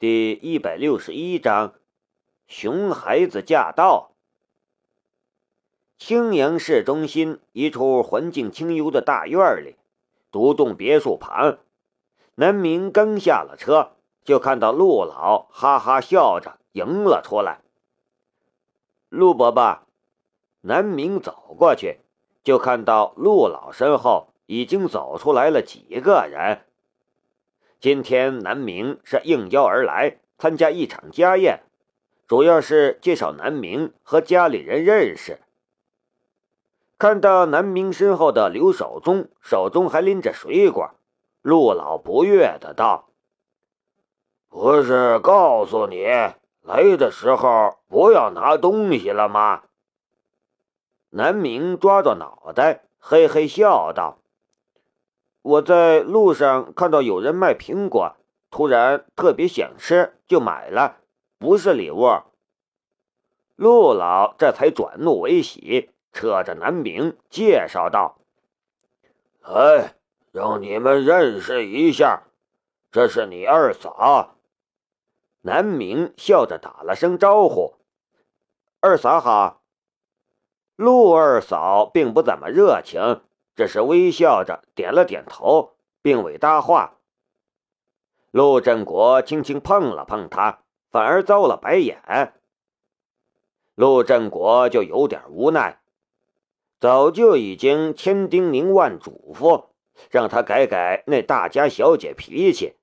第一百六十一章，熊孩子驾到。青阳市中心一处环境清幽的大院里，独栋别墅旁，南明刚下了车，就看到陆老哈哈笑着迎了出来。陆伯伯，南明走过去，就看到陆老身后已经走出来了几个人。今天南明是应邀而来参加一场家宴，主要是介绍南明和家里人认识。看到南明身后的刘守忠手中还拎着水果，陆老不悦的道：“不是告诉你来的时候不要拿东西了吗？”南明抓着脑袋，嘿嘿笑道。我在路上看到有人卖苹果，突然特别想吃，就买了，不是礼物。陆老这才转怒为喜，扯着南明介绍道：“哎，让你们认识一下，这是你二嫂。”南明笑着打了声招呼：“二嫂好。”陆二嫂并不怎么热情。只是微笑着点了点头，并未搭话。陆振国轻轻碰了碰他，反而遭了白眼。陆振国就有点无奈，早就已经千叮咛万嘱咐，让他改改那大家小姐脾气，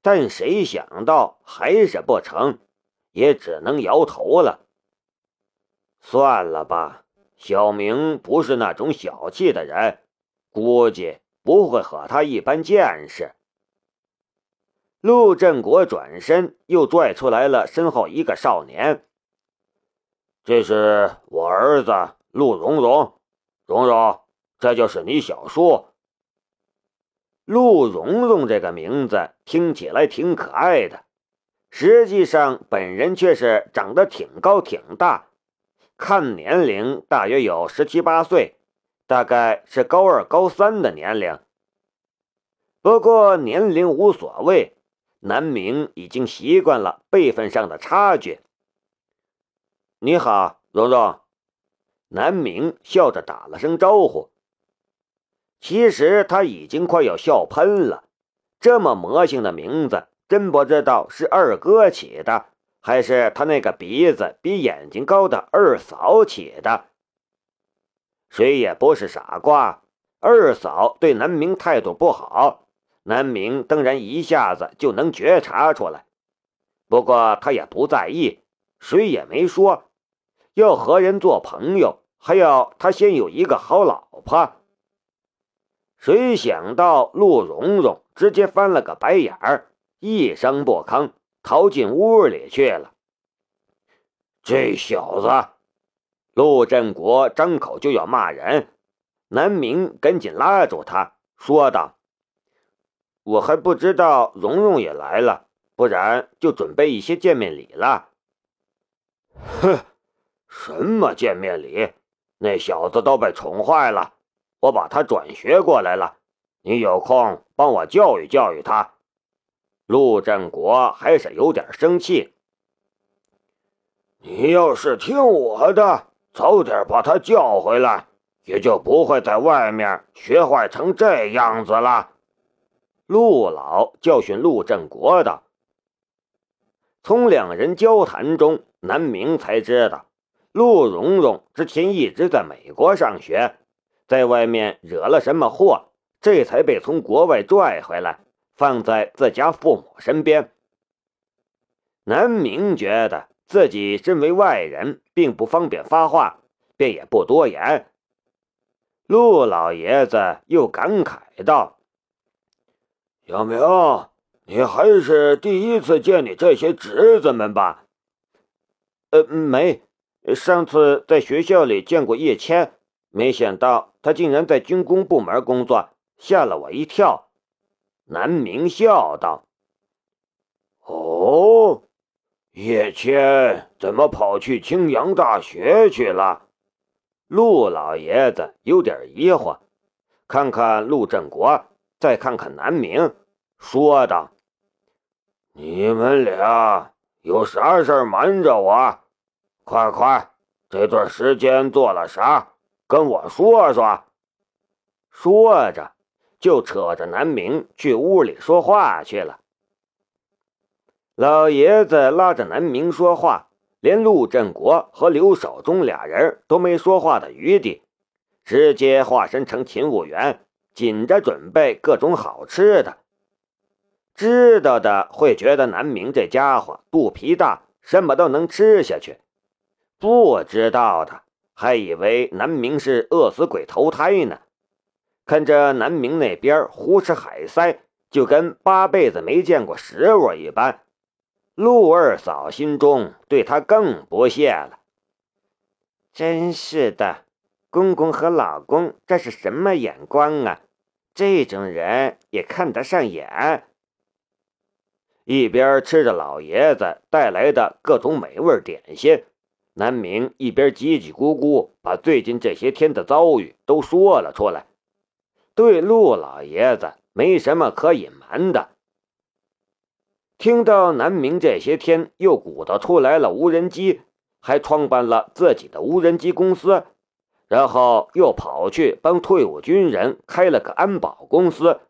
但谁想到还是不成，也只能摇头了。算了吧。小明不是那种小气的人，估计不会和他一般见识。陆振国转身又拽出来了身后一个少年，这是我儿子陆荣荣，荣荣，这就是你小叔。陆荣荣这个名字听起来挺可爱的，实际上本人却是长得挺高挺大。看年龄，大约有十七八岁，大概是高二、高三的年龄。不过年龄无所谓，南明已经习惯了辈分上的差距。你好，蓉蓉。南明笑着打了声招呼。其实他已经快要笑喷了，这么魔性的名字，真不知道是二哥起的。还是他那个鼻子比眼睛高的二嫂起的。谁也不是傻瓜，二嫂对南明态度不好，南明当然一下子就能觉察出来。不过他也不在意，谁也没说要和人做朋友，还要他先有一个好老婆。谁想到陆蓉蓉直接翻了个白眼儿，一声不吭。逃进屋里去了。这小子，陆振国张口就要骂人，南明赶紧拉住他，说道：“我还不知道蓉蓉也来了，不然就准备一些见面礼了。”哼，什么见面礼？那小子都被宠坏了，我把他转学过来了，你有空帮我教育教育他。陆振国还是有点生气。你要是听我的，早点把他叫回来，也就不会在外面学坏成这样子了。陆老教训陆振国的。从两人交谈中，南明才知道，陆蓉蓉之前一直在美国上学，在外面惹了什么祸，这才被从国外拽回来。放在自家父母身边。南明觉得自己身为外人，并不方便发话，便也不多言。陆老爷子又感慨道：“小明，你还是第一次见你这些侄子们吧？”“呃，没，上次在学校里见过叶谦，没想到他竟然在军工部门工作，吓了我一跳。”南明笑道：“哦，叶谦怎么跑去青阳大学去了？”陆老爷子有点疑惑，看看陆振国，再看看南明，说道：“你们俩有啥事瞒着我？快快，这段时间做了啥？跟我说说。说着，就扯着南明去屋里说话去了。老爷子拉着南明说话，连陆振国和刘守忠俩人都没说话的余地，直接化身成勤务员，紧着准备各种好吃的。知道的会觉得南明这家伙肚皮大，什么都能吃下去；不知道的还以为南明是饿死鬼投胎呢。看着南明那边胡吃海塞，就跟八辈子没见过食物一般。陆二嫂心中对他更不屑了。真是的，公公和老公这是什么眼光啊？这种人也看得上眼。一边吃着老爷子带来的各种美味点心，南明一边叽叽咕咕把最近这些天的遭遇都说了出来。对陆老爷子没什么可隐瞒的。听到南明这些天又鼓捣出来了无人机，还创办了自己的无人机公司，然后又跑去帮退伍军人开了个安保公司，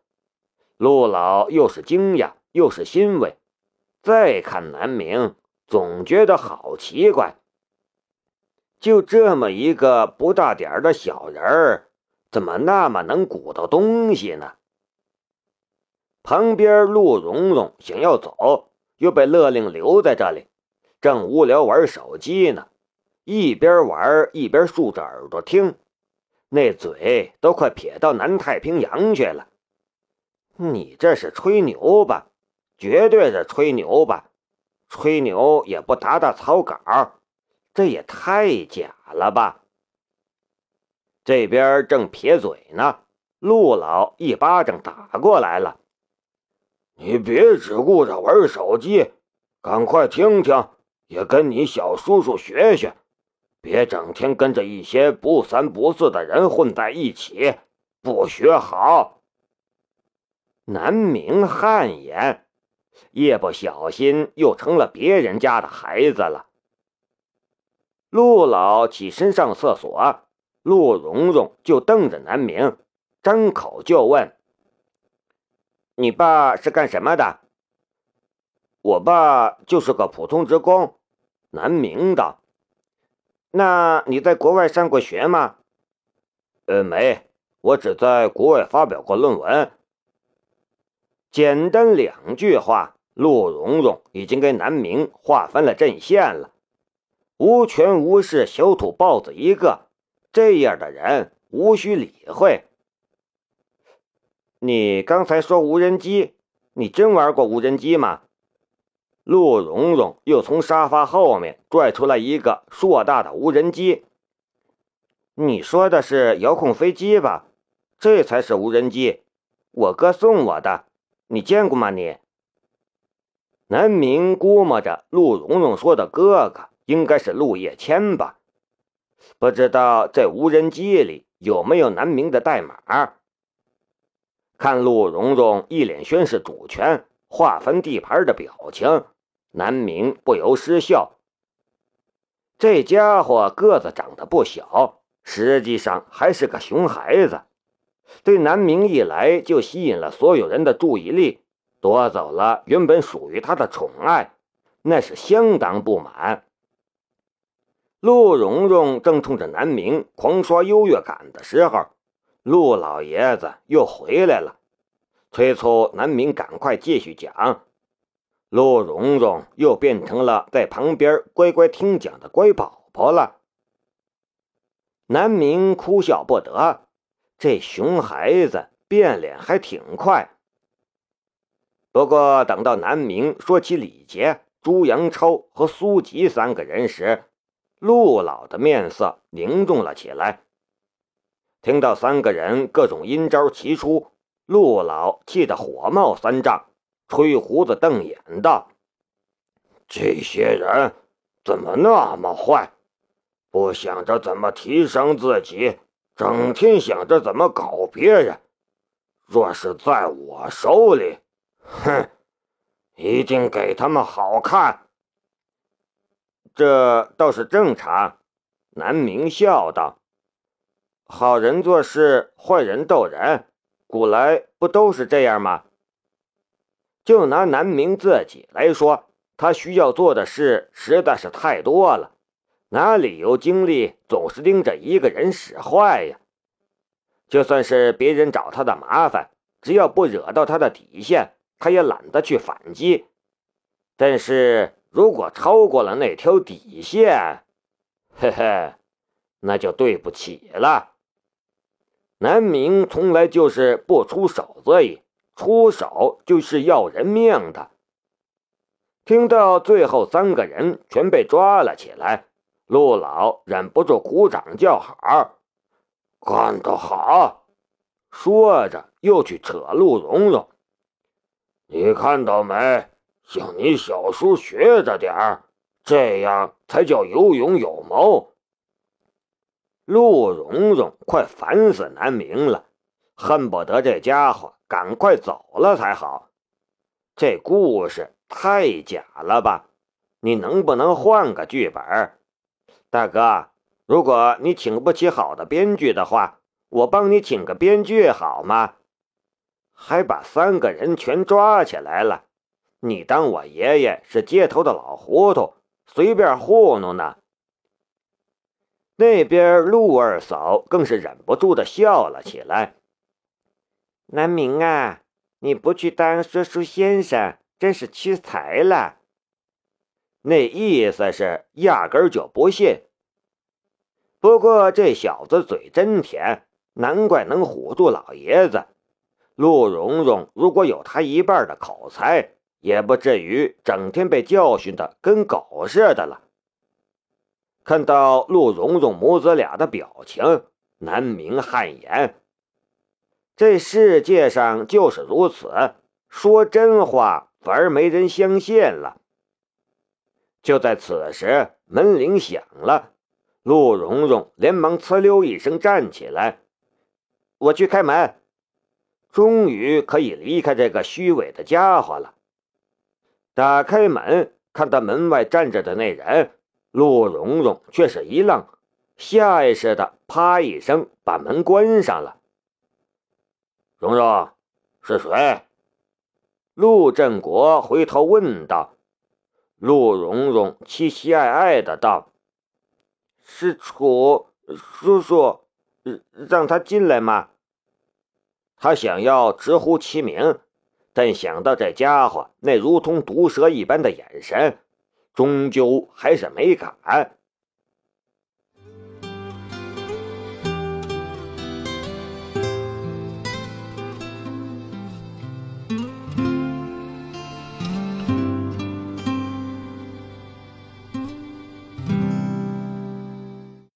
陆老又是惊讶又是欣慰。再看南明，总觉得好奇怪。就这么一个不大点儿的小人儿，怎么那么能鼓捣东西呢？旁边陆蓉蓉想要走，又被勒令留在这里，正无聊玩手机呢，一边玩一边竖着耳朵听，那嘴都快撇到南太平洋去了。你这是吹牛吧？绝对是吹牛吧？吹牛也不打打草稿，这也太假了吧！这边正撇嘴呢，陆老一巴掌打过来了。你别只顾着玩手机，赶快听听，也跟你小叔叔学学，别整天跟着一些不三不四的人混在一起，不学好。南明汗颜，一不小心又成了别人家的孩子了。陆老起身上厕所，陆蓉蓉就瞪着南明，张口就问。你爸是干什么的？我爸就是个普通职工，南明的。那你在国外上过学吗？呃，没，我只在国外发表过论文。简单两句话，陆蓉蓉已经给南明划分了阵线了。无权无势小土包子一个，这样的人无需理会。你刚才说无人机，你真玩过无人机吗？陆蓉蓉又从沙发后面拽出来一个硕大的无人机。你说的是遥控飞机吧？这才是无人机，我哥送我的，你见过吗？你？南明估摸着陆蓉蓉说的哥哥应该是陆叶谦吧？不知道这无人机里有没有南明的代码？看陆蓉蓉一脸宣示主权、划分地盘的表情，南明不由失笑。这家伙个子长得不小，实际上还是个熊孩子。对南明一来就吸引了所有人的注意力，夺走了原本属于他的宠爱，那是相当不满。陆蓉蓉正冲着南明狂刷优越感的时候。陆老爷子又回来了，催促南明赶快继续讲。陆蓉蓉又变成了在旁边乖乖听讲的乖宝宝了。南明哭笑不得，这熊孩子变脸还挺快。不过等到南明说起李杰、朱阳超和苏吉三个人时，陆老的面色凝重了起来。听到三个人各种阴招齐出，陆老气得火冒三丈，吹胡子瞪眼道：“这些人怎么那么坏？不想着怎么提升自己，整天想着怎么搞别人。若是在我手里，哼，一定给他们好看。这倒是正常。南明笑道：“好人做事，坏人斗人，古来不都是这样吗？就拿南明自己来说，他需要做的事实在是太多了，哪里有精力总是盯着一个人使坏呀？就算是别人找他的麻烦，只要不惹到他的底线，他也懒得去反击。但是……”如果超过了那条底线，嘿嘿，那就对不起了。南明从来就是不出手罪，出手就是要人命的。听到最后三个人全被抓了起来，陆老忍不住鼓掌叫好：“干得好！”说着又去扯陆蓉蓉：“你看到没？”向你小叔学着点儿，这样才叫有勇有谋。陆蓉蓉快烦死南明了，恨不得这家伙赶快走了才好。这故事太假了吧？你能不能换个剧本？大哥，如果你请不起好的编剧的话，我帮你请个编剧好吗？还把三个人全抓起来了。你当我爷爷是街头的老糊涂，随便糊弄呢？那边陆二嫂更是忍不住的笑了起来。南明啊，你不去当说书先生，真是屈才了。那意思是压根就不信。不过这小子嘴真甜，难怪能唬住老爷子。陆蓉蓉如果有他一半的口才。也不至于整天被教训的跟狗似的了。看到陆蓉蓉母子俩的表情，南明汗颜。这世界上就是如此，说真话反而没人相信了。就在此时，门铃响了，陆蓉蓉连忙呲溜一声站起来：“我去开门。”终于可以离开这个虚伪的家伙了。打开门，看到门外站着的那人，陆蓉蓉却是一愣，下意识的啪一声把门关上了。蓉蓉，是谁？陆振国回头问道。陆蓉蓉凄凄爱爱的道：“是楚叔叔，让他进来吗？”他想要直呼其名。但想到这家伙那如同毒蛇一般的眼神，终究还是没敢。